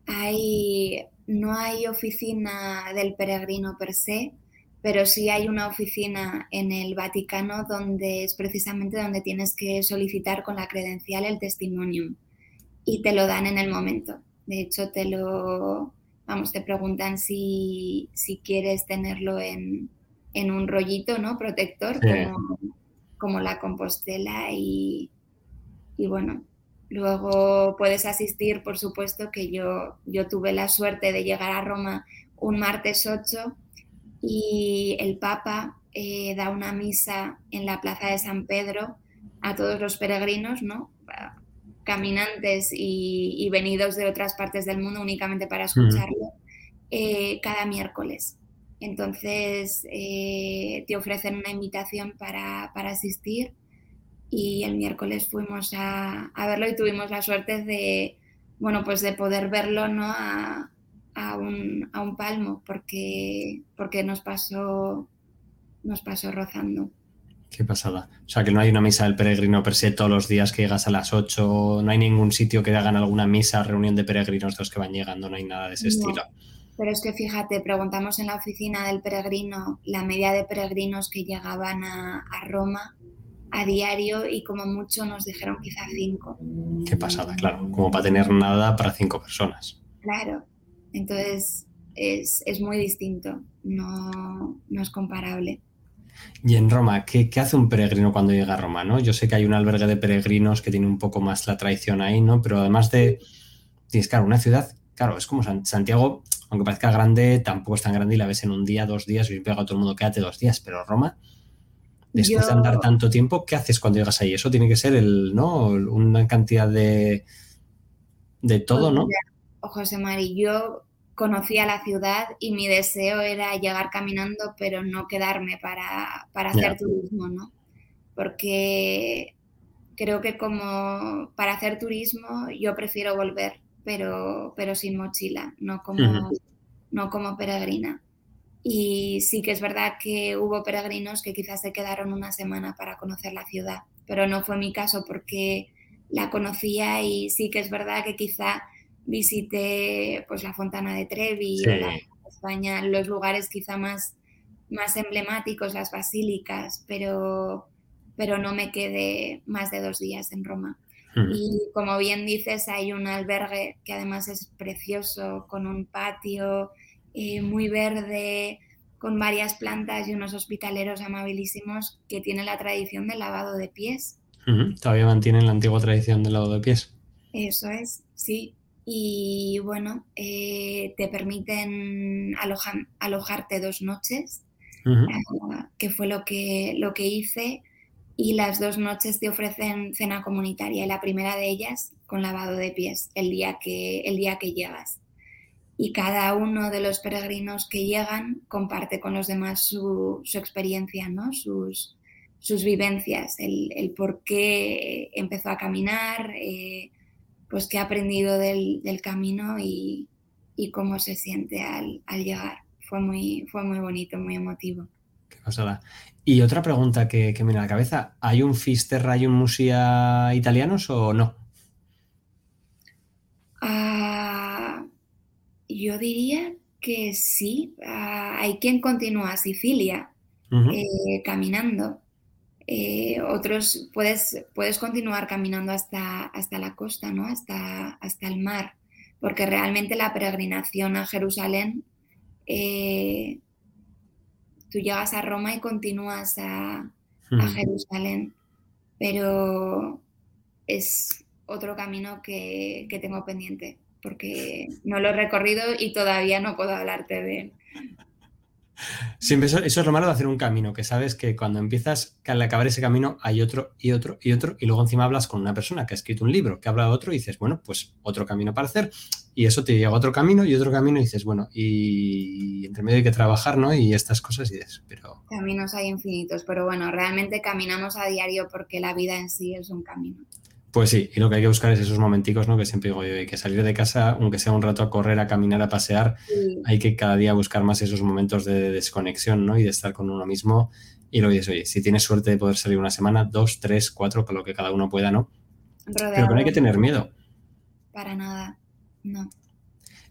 Hay, no hay oficina del peregrino per se, pero sí hay una oficina en el Vaticano donde es precisamente donde tienes que solicitar con la credencial el testimonio y te lo dan en el momento. De hecho, te lo, vamos, te preguntan si, si quieres tenerlo en, en un rollito, ¿no? Protector, como, la compostela y, bueno, luego puedes asistir, por supuesto, que yo, yo tuve la suerte de llegar a Roma un martes 8 y el Papa eh, da una misa en la Plaza de San Pedro a todos los peregrinos, ¿no? caminantes y, venidos de otras partes del mundo únicamente para escucharlo, eh, cada miércoles. Entonces eh, te ofrecen una invitación para, asistir y el miércoles fuimos a, verlo y tuvimos la suerte de, bueno, pues de poder verlo ¿no? a, un, palmo porque, porque nos, pasó, nos pasó rozando. Qué pasada. O sea, que no hay una misa del peregrino per se todos los días que llegas a las 8, no hay ningún sitio que hagan alguna misa, reunión de peregrinos de los que van llegando, no hay nada de ese estilo. Pero es que fíjate, preguntamos en la oficina del peregrino la media de peregrinos que llegaban a, Roma a diario y como mucho nos dijeron quizá cinco. Qué pasada, claro, como para tener nada para cinco personas. Claro, entonces es, muy distinto, no, no, es comparable. Y en Roma, ¿qué, ¿qué, hace un peregrino cuando llega a Roma? ¿no? Yo sé que hay un albergue de peregrinos que tiene un poco más la tradición ahí, ¿no? Pero además de, tienes, claro, una ciudad, claro, es como Santiago, aunque parezca grande, tampoco es tan grande y la ves en un día, dos días, y pega a todo el mundo, quédate dos días, pero Roma, después de andar tanto tiempo, ¿qué haces cuando llegas ahí? Eso tiene que ser el, ¿no? Una cantidad de, de todo, ¿no? José Mari, yo conocía la ciudad y mi deseo era llegar caminando, pero no quedarme para, hacer turismo, ¿no? Porque creo que como para hacer turismo yo prefiero volver pero, pero sin mochila, no como, no como peregrina. Y sí que es verdad que hubo peregrinos que quizás se quedaron una semana para conocer la ciudad, pero no fue mi caso porque la conocía y sí que es verdad que quizá visité pues la Fontana de Trevi la España, los lugares quizá más, más emblemáticos, las basílicas, pero, pero no me quedé más de dos días en Roma. Hmm. Y como bien dices, hay un albergue que además es precioso, con un patio eh, muy verde, con varias plantas y unos hospitaleros amabilísimos que tiene la tradición del lavado de pies. Todavía mantienen la antigua tradición del lavado de pies. Eso es, sí. Y bueno, eh, te permiten alojarte dos noches, ah, que fue lo que, lo que hice y las dos noches te ofrecen cena comunitaria y la primera de ellas con lavado de pies el día que, el día que llegas. Y cada uno de los peregrinos que llegan comparte con los demás su, experiencia, ¿no? sus, sus vivencias, el, por qué empezó a caminar, eh, pues qué ha aprendido del, camino y, cómo se siente al, llegar. Fue muy, fue muy bonito, muy emotivo. Qué pasada. Y otra pregunta que, me viene a la cabeza, ¿hay un Fisterra y un Musia italianos o no? Ah, yo diría que sí. Ah, hay quien continúa a Sicilia eh, caminando. Eh, otros puedes, puedes continuar caminando hasta, hasta la costa, ¿no? hasta, hasta el mar, porque realmente la peregrinación a Jerusalén, eh, tú llegas a Roma y continúas a, Jerusalén, pero es otro camino que, que tengo pendiente, porque no lo he recorrido y todavía no puedo hablarte de él. Siempre eso, es lo malo de hacer un camino, que sabes que cuando empiezas, que al acabar ese camino hay otro y otro y otro, y luego encima hablas con una persona que ha escrito un libro, que habla de otro, y dices, bueno, pues otro camino para hacer, y eso te lleva a otro camino y otro camino, y dices, bueno, y entre medio hay que trabajar, ¿no? Y estas cosas y dices, pero... Caminos hay infinitos, pero bueno, realmente caminamos a diario porque la vida en sí es un camino. Pues sí, y lo que hay que buscar es esos momenticos, ¿no? Que siempre digo yo, hay que salir de casa, aunque sea un rato a correr, a caminar, a pasear, hay que cada día buscar más esos momentos de desconexión, ¿no? Y de estar con uno mismo. Y lo dices, oye, si tienes suerte de poder salir una semana, dos, tres, cuatro, con lo que cada uno pueda, ¿no? Pero que no hay que tener miedo. Para nada, no.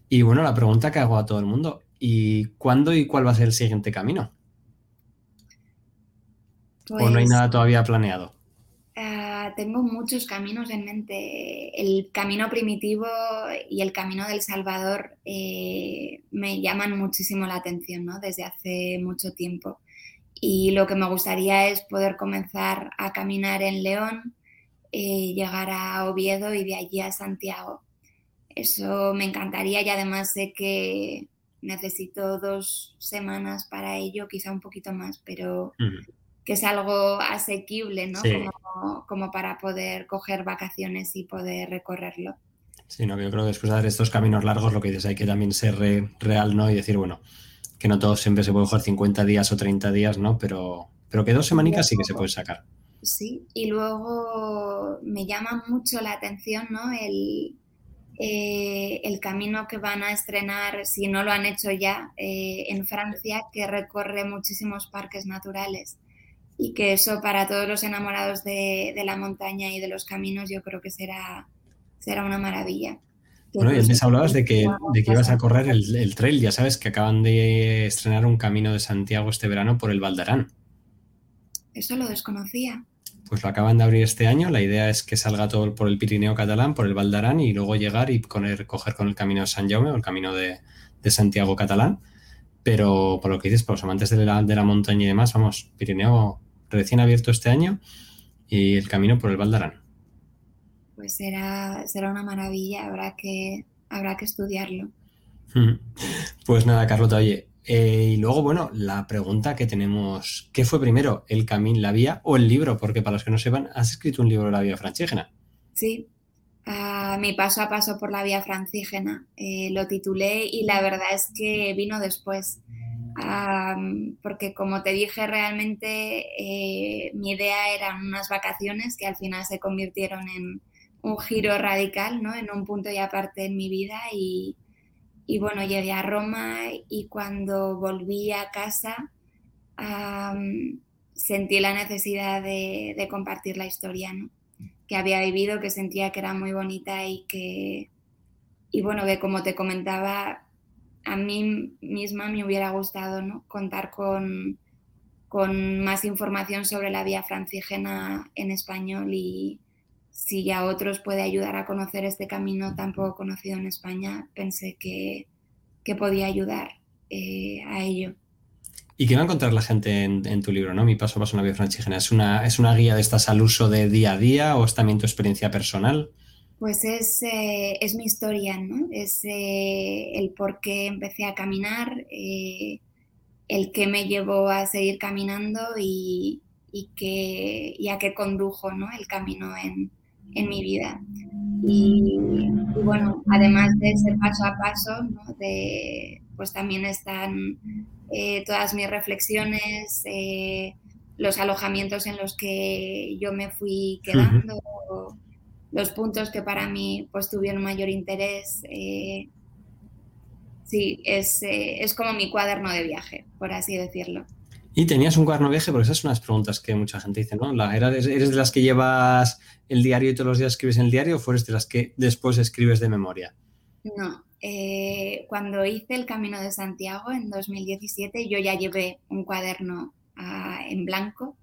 Y bueno, la pregunta que hago a todo el mundo, ¿y cuándo y cuál va a ser el siguiente camino? ¿O no hay pues nada todavía planeado? Ah, tengo muchos caminos en mente. El camino primitivo y el camino del Salvador eh, me llaman muchísimo la atención ¿no? desde hace mucho tiempo. Y lo que me gustaría es poder comenzar a caminar en León, eh, llegar a Oviedo y de allí a Santiago. Eso me encantaría y además sé que necesito dos semanas para ello, quizá un poquito más, pero que es algo asequible, ¿no? Como, para poder coger vacaciones y poder recorrerlo. Sí, no, yo creo que después de hacer estos caminos largos, lo que dices, hay que también ser real, ¿no? Y decir, bueno, que no todo siempre se puede coger 50 días o 30 días, ¿no? Pero, pero que dos semanicas sí que se puede sacar. Sí, y luego me llama mucho la atención, ¿no? El, eh, el camino que van a estrenar, si no lo han hecho ya, eh, en Francia, que recorre muchísimos parques naturales y que eso para todos los enamorados de, la montaña y de los caminos yo creo que será, será una maravilla. Bueno, y antes hablabas de que, de que ibas a correr el, trail, ya sabes que acaban de estrenar un camino de Santiago este verano por el Valdarán. Eso lo desconocía. Pues lo acaban de abrir este año, la idea es que salga todo por el Pirineo catalán, por el Valdarán y luego llegar y coger con el camino de San Jaume o el camino de, Santiago catalán. Pero por lo que dices, por los amantes de la, de la montaña y demás, vamos, Pirineo recién abierto este año y el camino por el Valdarán. Pues será, será una maravilla, habrá que, habrá que estudiarlo. [laughs] Pues nada, Carlota, oye, eh, y luego, bueno, la pregunta que tenemos, ¿qué fue primero, el camino, la vía o el libro? Porque para los que no sepan, has escrito un libro de la vía francígena. Sí, mi paso a paso por la vía francígena. Eh, lo titulé y la verdad es que vino después porque como te dije, realmente eh, mi idea eran unas vacaciones que al final se convirtieron en un giro radical, ¿no? En un punto y aparte en mi vida y, bueno, llegué a Roma y cuando volví a casa sentí la necesidad de, de, compartir la historia, ¿no? Que había vivido, que sentía que era muy bonita y que, y bueno, que como te comentaba, a mí misma me hubiera gustado ¿no? contar con, con más información sobre la vía francígena en español y si a otros puede ayudar a conocer este camino tan poco conocido en España, pensé que, podía ayudar eh, a ello. ¿Y qué va a encontrar la gente en, tu libro, no? Mi paso a paso en la vía francígena. ¿Es una, ¿Es una guía de estas al uso de día a día o es también tu experiencia personal? Pues es, eh, es mi historia, ¿no? Es eh, el por qué empecé a caminar, eh, el que me llevó a seguir caminando y, y, que, y a qué condujo ¿no? el camino en, en mi vida. Y, bueno, además de ese paso a paso, ¿no? de, pues también están eh, todas mis reflexiones, eh, los alojamientos en los que yo me fui quedando, los puntos que para mí pues tuvieron mayor interés. Eh, sí, es, es como mi cuaderno de viaje, por así decirlo. Y tenías un cuaderno de viaje, porque esas son las preguntas que mucha gente dice, ¿no? ¿Eres, de las que llevas el diario y todos los días escribes en el diario o fueres de las que después escribes de memoria? No, eh, cuando hice el Camino de Santiago en 2017 yo ya llevé un cuaderno ah, en blanco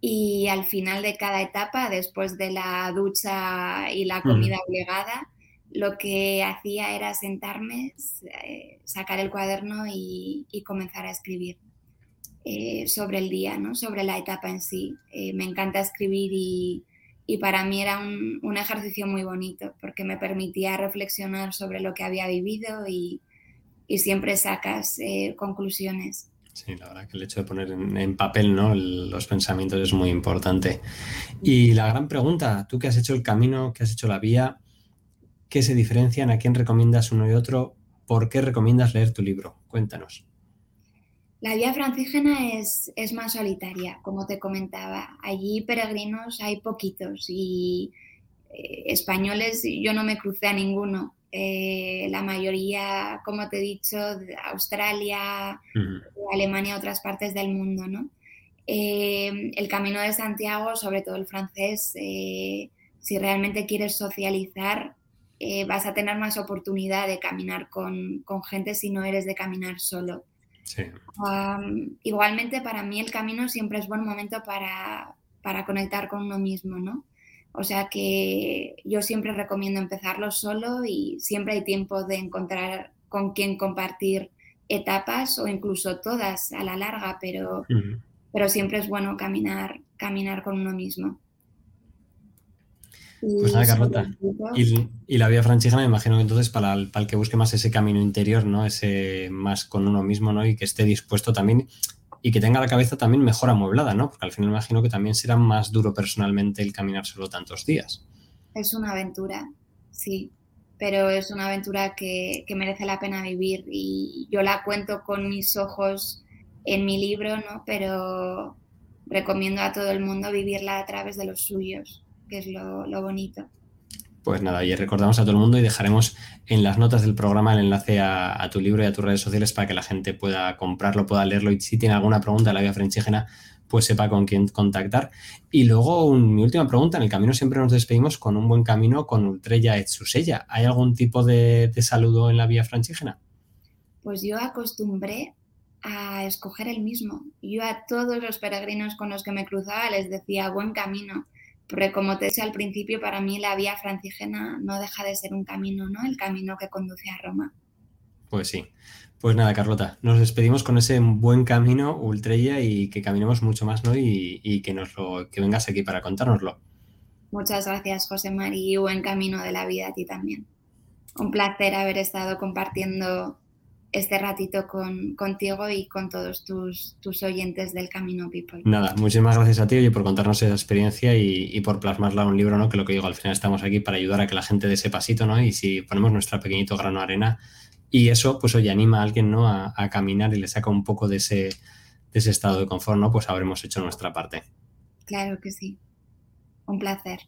y al final de cada etapa, después de la ducha y la comida obligada, lo que hacía era sentarme, eh, sacar el cuaderno y comenzar a escribir. Eh, sobre el día, ¿no? sobre la etapa en sí. Eh, me encanta escribir y, para mí era un, ejercicio muy bonito porque me permitía reflexionar sobre lo que había vivido y, siempre sacas conclusiones. Sí, la verdad que el hecho de poner en, papel ¿no? los pensamientos es muy importante. Y la gran pregunta, tú que has hecho el camino, que has hecho la vía, ¿qué se diferencian? ¿A quién recomiendas uno y otro? ¿Por qué recomiendas leer tu libro? Cuéntanos. La vía francígena es, es, más solitaria, como te comentaba. Allí peregrinos hay poquitos y eh, españoles yo no me crucé a ninguno. Eh, la mayoría, como te he dicho, de Australia, Alemania, otras partes del mundo, ¿no? Eh, el camino de Santiago, sobre todo el francés, si realmente quieres socializar, vas a tener más oportunidad de caminar con, con gente si no eres de caminar solo igualmente para mí el camino siempre es buen momento para, conectar con uno mismo, ¿no? O sea que yo siempre recomiendo empezarlo solo y siempre hay tiempo de encontrar con quién compartir etapas o incluso todas a la larga, pero, pero siempre es bueno caminar, caminar con uno mismo. Pues nada, Carlota. Y, la vía franchija me imagino que entonces para el, para el, que busque más ese camino interior, ¿no? Ese más con uno mismo, ¿no? Y que esté dispuesto también y que tenga la cabeza también mejor amueblada, ¿no? Porque al final imagino que también será más duro personalmente el caminar solo tantos días. Es una aventura, sí, pero es una aventura que, que merece la pena vivir y yo la cuento con mis ojos en mi libro, ¿no? Pero recomiendo a todo el mundo vivirla a través de los suyos que es lo, bonito. Pues nada, y recordamos a todo el mundo y dejaremos en las notas del programa el enlace a, tu libro y a tus redes sociales para que la gente pueda comprarlo, pueda leerlo y si tiene alguna pregunta de la vía frenchígena, pues sepa con quién contactar. Y luego mi última pregunta, en el camino siempre nos despedimos con un buen camino con Ultrella et Susella. ¿Hay algún tipo de, de saludo en la vía franchígena? Pues yo acostumbré a escoger el mismo. Yo a todos los peregrinos con los que me cruzaba les decía buen camino porque como te decía al principio, para mí la vía francígena no deja de ser un camino, ¿no? El camino que conduce a Roma. Pues sí. Pues nada, Carlota, nos despedimos con ese buen camino ultrella y que caminemos mucho más, ¿no? Y, que, nos lo, que vengas aquí para contárnoslo. Muchas gracias, José Mari, y buen camino de la vida a ti también. Un placer haber estado compartiendo este ratito con, contigo y con todos tus, tus, oyentes del Camino People. Nada, muchísimas gracias a ti por contarnos esa experiencia y, por plasmarla en un libro, ¿no? Que lo que digo, al final estamos aquí para ayudar a que la gente dé ese pasito, ¿no? Y si ponemos nuestra pequeñito grano de arena y eso, pues oye, anima a alguien, ¿no? A, a caminar y le saca un poco de ese, de ese estado de confort, ¿no? Pues habremos hecho nuestra parte. Claro que sí. Un placer.